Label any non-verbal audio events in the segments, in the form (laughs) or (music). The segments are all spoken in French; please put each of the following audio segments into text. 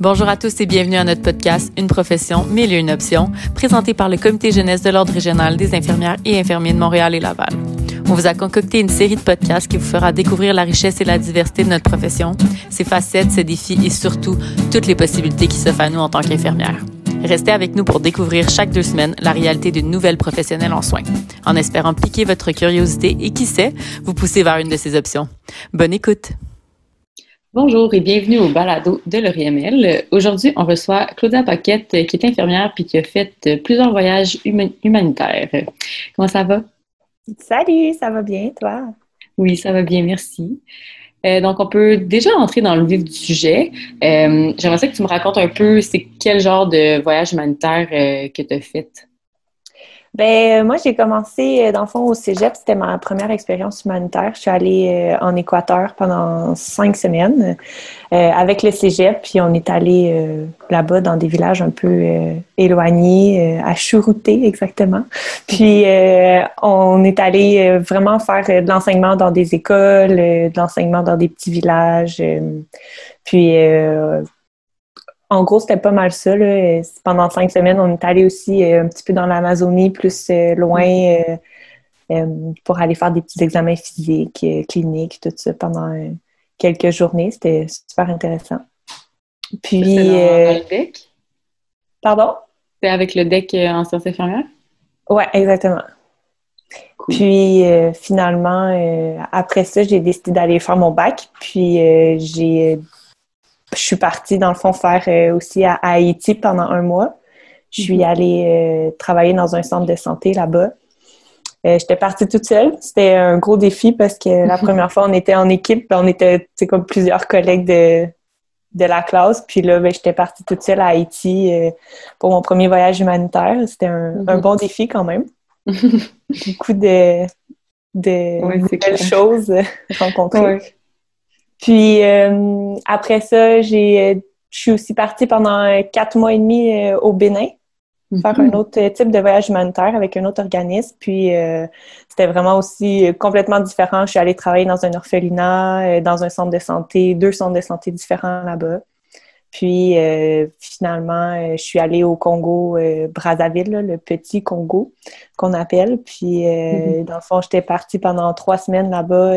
Bonjour à tous et bienvenue à notre podcast Une profession, mille et une options, présenté par le Comité jeunesse de l'Ordre régional des infirmières et infirmiers de Montréal et Laval. On vous a concocté une série de podcasts qui vous fera découvrir la richesse et la diversité de notre profession, ses facettes, ses défis et surtout toutes les possibilités qui s'offrent à nous en tant qu'infirmières. Restez avec nous pour découvrir chaque deux semaines la réalité d'une nouvelle professionnelle en soins, en espérant piquer votre curiosité et qui sait, vous pousser vers une de ces options. Bonne écoute! Bonjour et bienvenue au balado de l'ORIML. Aujourd'hui, on reçoit Claudia Paquette, qui est infirmière puis qui a fait plusieurs voyages humanitaires. Comment ça va? Salut, ça va bien, toi? Oui, ça va bien, merci. Euh, donc, on peut déjà entrer dans le vif du sujet. Euh, j'aimerais que tu me racontes un peu, c'est quel genre de voyage humanitaire euh, que tu as fait? Ben euh, moi j'ai commencé euh, dans le fond au Cégep, c'était ma première expérience humanitaire. Je suis allée euh, en Équateur pendant cinq semaines avec le Cégep, puis on est allé là-bas dans des villages un peu éloignés, à Churuté exactement. Puis on est allé vraiment faire de l'enseignement dans des écoles, de l'enseignement dans des petits villages. puis en gros, c'était pas mal ça. Pendant cinq semaines, on est allé aussi euh, un petit peu dans l'Amazonie, plus euh, loin, euh, pour aller faire des petits examens physiques, cliniques, tout ça pendant quelques journées. C'était super intéressant. Puis. le DEC? Pardon? C'était avec le DEC en sciences infirmières? Oui, exactement. Puis finalement, après ça, j'ai décidé d'aller faire mon bac. Puis j'ai je suis partie, dans le fond, faire euh, aussi à, Haïti pendant un mois. Je suis mhm. allée euh, travailler dans un centre de santé là-bas. Euh, j'étais partie toute seule. C'était un gros défi parce que la première fois, on était en équipe. On était comme plusieurs collègues de, de la classe. Puis là, ben, j'étais partie toute seule à Haïti pour mon premier voyage humanitaire. C'était un, mhm. bon défi quand même. (laughs) Beaucoup de, de belles choses (laughs) rencontrées. Puis euh, après ça, j'ai, je suis aussi partie pendant quatre mois et demi euh, au Bénin faire un mhm. autre type de voyage humanitaire avec un autre organisme. Puis euh, c'était vraiment aussi complètement différent. Je suis allée travailler dans un orphelinat, dans un centre de santé, deux centres de santé différents là-bas. Puis finalement, je suis allée au Congo, Brazzaville, le petit Congo qu'on appelle. Puis mhm. dans le fond, j'étais partie pendant trois semaines là-bas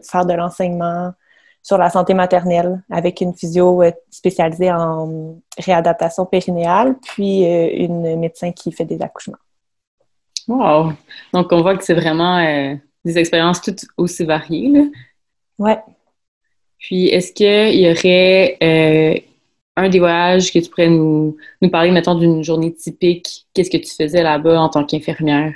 faire de l'enseignement, sur la santé maternelle avec une physio euh, spécialisée en réadaptation périnéale, puis euh, une médecin qui fait des accouchements. Wow! Donc, on voit que c'est vraiment euh, des expériences toutes aussi variées. Là. Ouais. Puis, est-ce qu'il y aurait un des voyages que tu pourrais nous, nous parler, mettons, d'une journée typique? Qu'est-ce que tu faisais là-bas en tant qu'infirmière?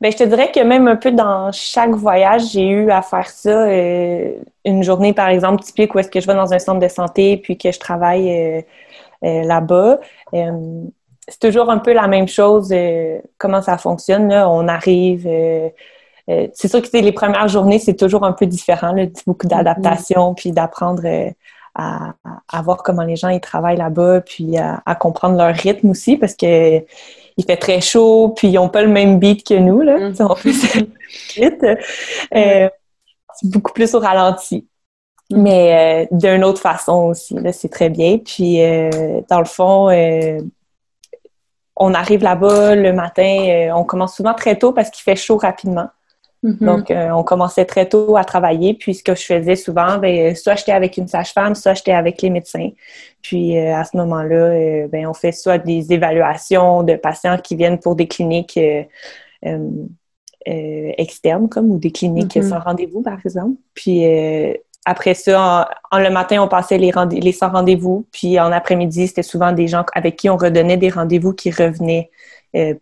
Ben, je te dirais que même un peu dans chaque voyage, j'ai eu à faire ça. Euh, une journée, par exemple, typique où est-ce que je vais dans un centre de santé puis que je travaille euh, euh, là-bas. c'est toujours un peu la même chose, comment ça fonctionne. Là. On arrive. c'est sûr que les premières journées, c'est toujours un peu différent, là, beaucoup d'adaptation, puis d'apprendre à, à, voir comment les gens ils travaillent là-bas, puis à, à, comprendre leur rythme aussi, parce que il fait très chaud, puis ils n'ont pas le même beat que nous, là. Mm. On vite. Euh, c'est beaucoup plus au ralenti. Mm. Mais euh, d'une autre façon aussi, là, c'est très bien. Puis, euh, dans le fond, on arrive là-bas le matin, on commence souvent très tôt parce qu'il fait chaud rapidement. Mm-hmm. Donc, euh, on commençait très tôt à travailler. Puis, ce que je faisais souvent, ben, soit j'étais avec une sage-femme, soit j'étais avec les médecins. Puis, euh, à ce moment-là, euh, ben, on fait soit des évaluations de patients qui viennent pour des cliniques externes, comme, ou des cliniques mm-hmm. sans rendez-vous, par exemple. Puis, après ça, en, le matin, on passait les, les sans rendez-vous. Puis, en après-midi, c'était souvent des gens avec qui on redonnait des rendez-vous qui revenaient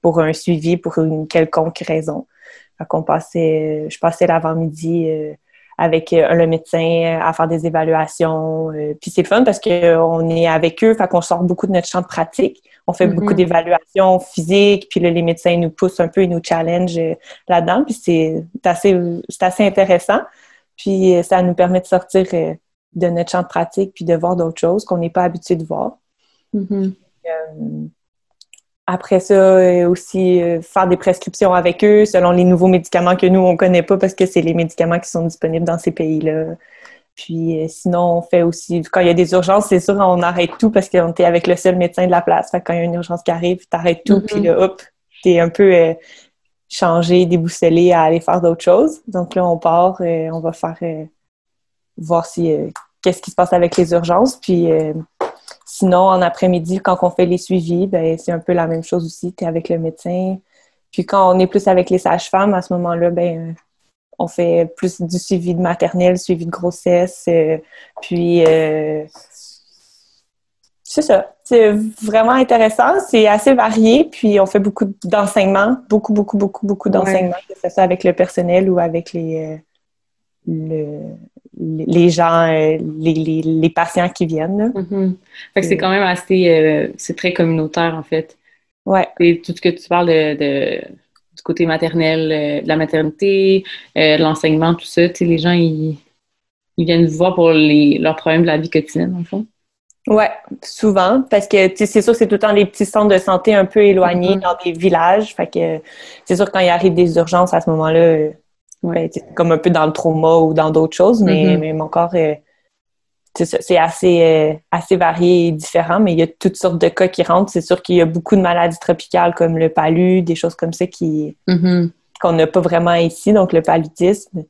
pour un suivi, pour une quelconque raison. Fait passait, je passais l'avant-midi euh, avec euh, le médecin euh, à faire des évaluations. puis c'est fun parce qu'on est avec eux, fait qu'on sort beaucoup de notre champ de pratique. On fait beaucoup mm-hmm. d'évaluations physiques, puis là, les médecins nous poussent un peu, ils nous challenge là-dedans. Puis c'est assez, assez intéressant. Puis ça nous permet de sortir de notre champ de pratique puis de voir d'autres choses qu'on n'est pas habitué de voir. Mm-hmm. Après ça, euh, aussi euh, faire des prescriptions avec eux selon les nouveaux médicaments que nous, on connaît pas parce que c'est les médicaments qui sont disponibles dans ces pays-là. Puis euh, sinon, on fait aussi, quand il y a des urgences, c'est sûr, on arrête tout parce qu'on était avec le seul médecin de la place. Fait quand il y a une urgence qui arrive, tu arrêtes tout, puis mm-hmm. là, hop, t'es un peu euh, changé, déboussolé à aller faire d'autres choses. Donc là, on part, et on va faire voir si qu'est-ce qui se passe avec les urgences. Puis sinon, en après-midi, quand on fait les suivis, ben c'est un peu la même chose aussi. Tu es avec le médecin. Puis quand on est plus avec les sages-femmes, à ce moment-là, ben on fait plus du suivi de maternelle, suivi de grossesse. Euh, puis, euh, c'est ça. C'est vraiment intéressant. C'est assez varié. Puis, on fait beaucoup d'enseignements, beaucoup, beaucoup, beaucoup, beaucoup d'enseignements, que ce soit avec le personnel ou avec les, euh, les gens, les, patients qui viennent. Mm-hmm. Fait que c'est quand même assez... c'est très communautaire, en fait. Ouais. Et tout ce que tu parles de du côté maternel, euh, de la maternité, euh, de l'enseignement, tout ça. les gens, ils, viennent vous voir pour les, leurs problèmes de la vie quotidienne, en fond. Oui, souvent, parce que c'est sûr c'est tout le temps des petits centres de santé un peu éloignés mm-hmm. dans des villages. Fait que c'est sûr quand il arrive des urgences à ce moment-là, ouais. Ben, comme un peu dans le trauma ou dans d'autres choses, mais, mm-hmm. mais mon corps c'est assez, euh, assez varié et différent, mais il y a toutes sortes de cas qui rentrent. C'est sûr qu'il y a beaucoup de maladies tropicales comme le palu, des choses comme ça qui mm-hmm. qu'on n'a pas vraiment ici, donc le paludisme.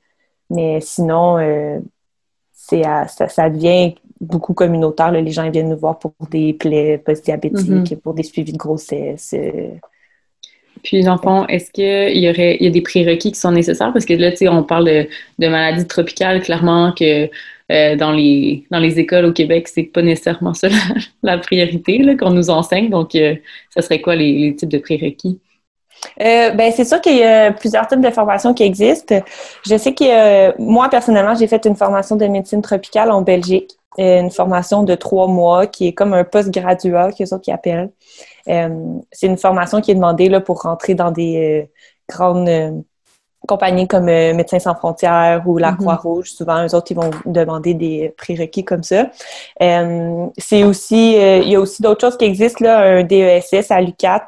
Mais sinon, euh, c'est ça, ça, devient beaucoup communautaire. Les gens viennent nous voir pour des plaies post-diabétiques, mm-hmm. pour des suivis de grossesse. Euh. Puis, dans est-ce qu'il y aurait il y a des prérequis qui sont nécessaires? Parce que là, tu sais, on parle de, maladies tropicales, clairement que euh, dans, les, écoles au Québec, c'est pas nécessairement ça la, (laughs) priorité qu'on nous enseigne. Donc, euh, ça serait quoi les, types de prérequis? Euh, ben, c'est sûr qu'il y a plusieurs types de formations qui existent. Je sais que moi, personnellement, j'ai fait une formation de médecine tropicale en Belgique, une formation de trois mois qui est comme un post-graduat, qu'ils autres qui appellent. c'est une formation qui est demandée là, pour rentrer dans des grandes compagnies comme euh, Médecins sans frontières ou la mm-hmm. Croix-Rouge, souvent, eux autres, ils vont demander des prérequis comme ça. Euh, c'est aussi, euh, il y a aussi d'autres choses qui existent, là, un DESS à l'UCAT.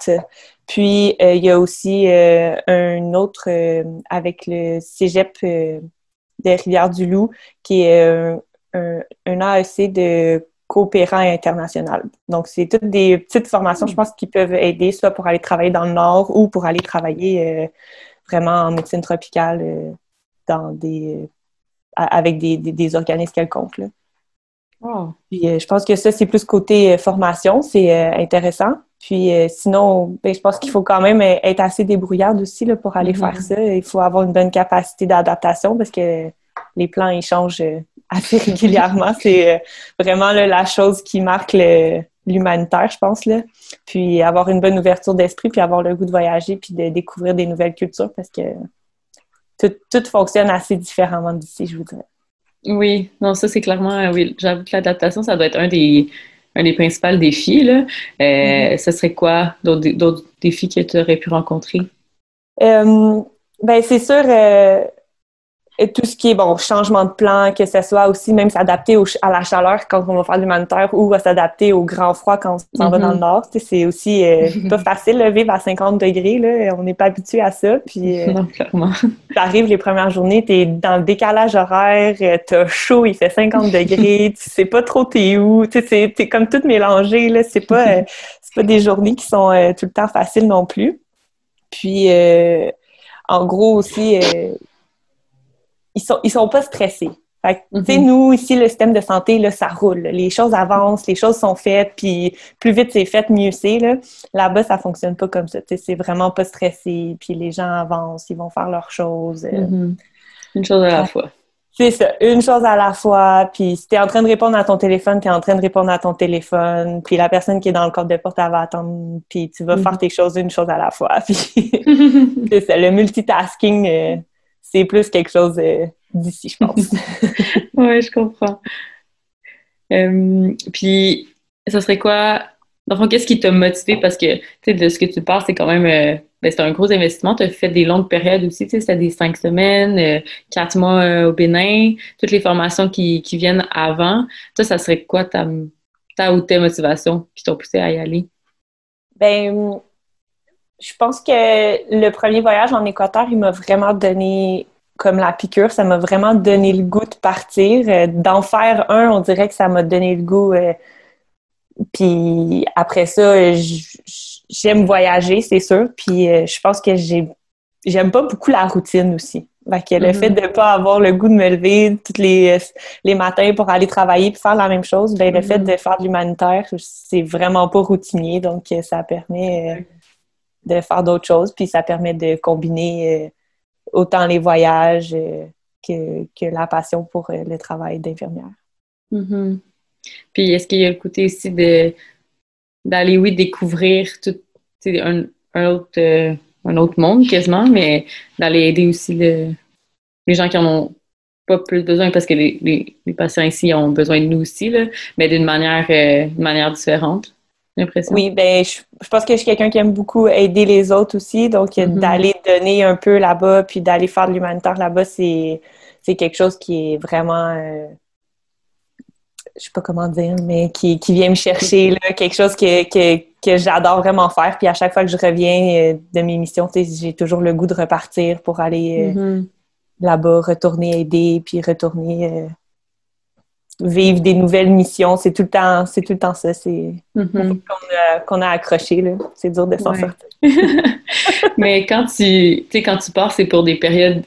Puis, il y a aussi un autre avec le cégep des Rivières-du-Loup, qui est un, un AEC de coopérant international. Donc, c'est toutes des petites formations, je pense, qui peuvent aider soit pour aller travailler dans le Nord ou pour aller travailler vraiment en médecine tropicale euh, dans des, avec des, des, organismes quelconques. Là. Puis, euh, je pense que ça, c'est plus côté euh, formation, c'est intéressant. Puis sinon, ben, je pense qu'il faut quand même être assez débrouillard aussi là, pour aller faire mm-hmm. ça. Il faut avoir une bonne capacité d'adaptation parce que les plans, ils changent assez régulièrement. c'est vraiment la chose qui marque le, l'humanitaire, je pense, là. Puis avoir une bonne ouverture d'esprit, puis avoir le goût de voyager, puis de découvrir des nouvelles cultures, parce que tout, fonctionne assez différemment d'ici, je vous dirais. Oui, non, ça c'est clairement, oui, j'avoue que l'adaptation, ça doit être un des, un des principaux défis. Là. Euh, mm-hmm. Ce serait quoi d'autres défis que tu aurais pu rencontrer? Euh, ben, c'est sûr, euh, et tout ce qui est bon changement de plan, que ce soit aussi même s'adapter à la chaleur quand on va faire l'humanitaire ou à s'adapter au grand froid quand on s'en va dans le mm-hmm. nord. C'est aussi euh, (laughs) pas facile de vivre à 50 degrés. Là. On n'est pas habitué à ça. Puis euh, non, clairement. (laughs) arrives les premières journées, tu es dans le décalage horaire, euh, t'as chaud, il fait 50 degrés, (laughs) tu sais pas trop t'es où. Tu es comme tout mélangé. Là. C'est pas, c'est pas des journées qui sont tout le temps faciles non plus. Puis en gros aussi ils sont, ils sont pas stressés. Fait mm nous, ici, le système de santé, là, ça roule. Les choses avancent, les choses sont faites, puis plus vite c'est fait, mieux c'est. Là. Là-bas, ça fonctionne pas comme ça. c'est vraiment pas stressé, puis les gens avancent, ils vont faire leurs choses. Euh. Mm-hmm. Une chose à la fois. C'est ça, une chose à la fois. Puis si t'es en train de répondre à ton téléphone, t'es en train de répondre à ton téléphone. Puis la personne qui est dans le corps de porte, elle va attendre. Puis tu vas faire mm-hmm. tes choses une chose à la fois. (laughs) Puis (laughs) c'est ça, le multitasking... Euh, c'est plus quelque chose euh, d'ici, je pense. (laughs) oui, je comprends. Euh, puis, ça serait quoi? Dans qu'est-ce qui t'a motivé? Parce que, tu sais, de ce que tu parles, c'est quand même, euh, ben, c'est un gros investissement. Tu as fait des longues périodes aussi, tu sais, c'était des cinq semaines, quatre mois au Bénin, toutes les formations qui, qui viennent avant. Toi, ça serait quoi ta, ta ou tes motivations qui t'ont poussé à y aller? Ben, je pense que le premier voyage en Équateur, il m'a vraiment donné comme la piqûre, ça m'a vraiment donné le goût de partir. Euh, d'en faire un, on dirait que ça m'a donné le goût. Euh, puis après ça, j'aime voyager, c'est sûr. Puis euh, je pense que j'ai j'aime pas beaucoup la routine aussi. Fait que le fait mm-hmm. de pas avoir le goût de me lever tous les, les matins pour aller travailler puis faire la même chose, ben le fait mm-hmm. de faire de l'humanitaire, c'est vraiment pas routinier. Donc ça permet de faire d'autres choses. Puis ça permet de combiner autant les voyages euh, que, la passion pour euh, le travail d'infirmière. Mm-hmm. Puis est-ce qu'il y a le côté aussi d'aller, oui, découvrir tout un, un, autre, euh, un autre monde quasiment, mais d'aller aider aussi les gens qui en ont pas plus besoin parce que les, patients ici ont besoin de nous aussi, mais d'une manière, manière différente. Oui, ben je, pense que je suis quelqu'un qui aime beaucoup aider les autres aussi. Donc, mm-hmm. d'aller donner un peu là-bas, puis d'aller faire de l'humanitaire là-bas, c'est, quelque chose qui est vraiment, euh, je sais pas comment dire, mais qui, vient me chercher, là, quelque chose que, que, j'adore vraiment faire. Puis à chaque fois que je reviens euh, de mes missions, j'ai toujours le goût de repartir pour aller euh, mm-hmm. là-bas, retourner aider, puis retourner vivre des nouvelles missions. C'est tout le temps, c'est tout le temps ça. C'est mm-hmm. qu'on a, accroché. Là. C'est dur de s'en sortir. (laughs) mais quand tu, quand tu pars, c'est pour des périodes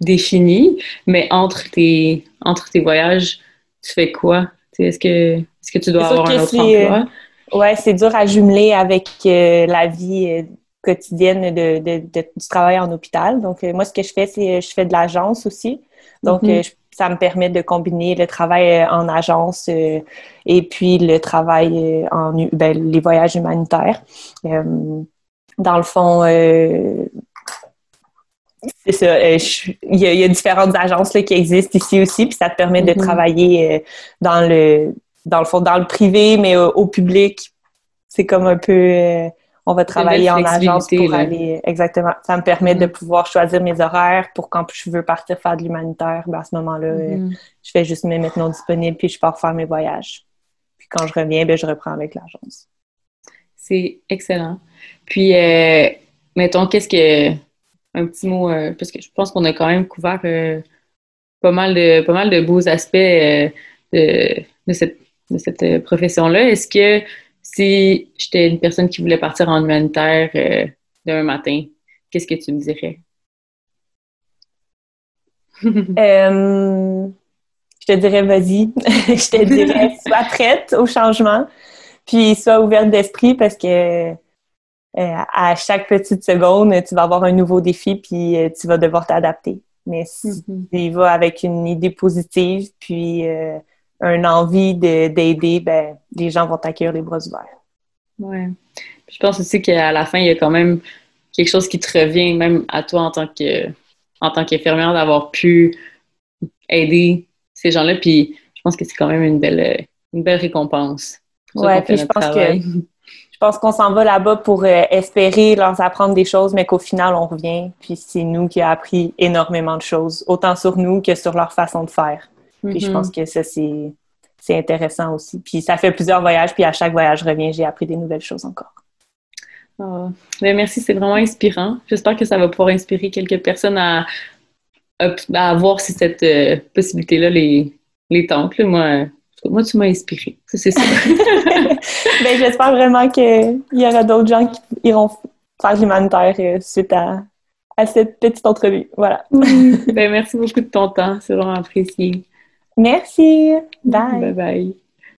définies. Mais entre tes, entre tes voyages, tu fais quoi? est-ce que, est-ce que tu dois avoir un autre emploi? Euh, oui, c'est dur à jumeler avec euh, la vie euh, quotidienne de, de, du travail en hôpital. Donc, moi, ce que je fais, c'est je fais de l'agence aussi. Donc, mm-hmm. je ça me permet de combiner le travail euh, en agence euh, et puis le travail euh, en ben, les voyages humanitaires. dans le fond, c'est ça. il, y a, différentes agences qui existent ici aussi, puis ça te permet de mm-hmm. travailler dans le dans le fond, dans le privé, mais au public. C'est comme un peu on va travailler en agence pour aller. Exactement. Ça me permet de mm-hmm. pouvoir choisir mes horaires pour quand je veux partir faire de l'humanitaire. Ben à ce moment-là, euh, mm-hmm. je fais juste mes maintenant disponibles puis je pars faire mes voyages. Puis quand je reviens, ben, je reprends avec l'agence. C'est excellent. Puis, euh, mettons, qu'est-ce que. Un petit mot, euh, parce que je pense qu'on a quand même couvert pas, mal de, pas mal de beaux aspects de, de cette, de cette profession-là. Est-ce que si j'étais une personne qui voulait partir en humanitaire euh, d'un matin, qu'est-ce que tu me dirais? (laughs) Euh, je te dirais vas-y. (laughs) je te dirais sois prête au changement, puis sois ouverte d'esprit parce que euh, à chaque petite seconde, tu vas avoir un nouveau défi puis tu vas devoir t'adapter. Mais si mm-hmm. tu y vas avec une idée positive, puis une envie d'aider, ben, les gens vont t'accueillir les bras ouverts. Oui. Je pense aussi qu'à la fin, il y a quand même quelque chose qui te revient, même à toi en tant que en tant qu'infirmière, d'avoir pu aider ces gens-là. Puis je pense que c'est quand même une belle, une belle récompense. Oui, puis je pense que (laughs) je pense qu'on s'en va là-bas pour euh, espérer leur apprendre des choses, mais qu'au final, on revient. Puis c'est nous qui a appris énormément de choses, autant sur nous que sur leur façon de faire. Puis je pense mm-hmm. que ça, c'est, intéressant aussi. Puis ça fait plusieurs voyages, puis à chaque voyage, je reviens, j'ai appris des nouvelles choses encore. Oh. merci, c'est vraiment inspirant. J'espère que ça va pouvoir inspirer quelques personnes à, à, voir si cette euh, possibilité-là les, les tente. Moi, moi, tu m'as inspiré. c'est ça. (laughs) ben, j'espère vraiment qu'il y aura d'autres gens qui iront faire l'humanitaire euh, suite à, à cette petite entrevue. Voilà. (laughs) ben, merci beaucoup de ton temps. C'est vraiment apprécié. Merci. Bye. Bye bye.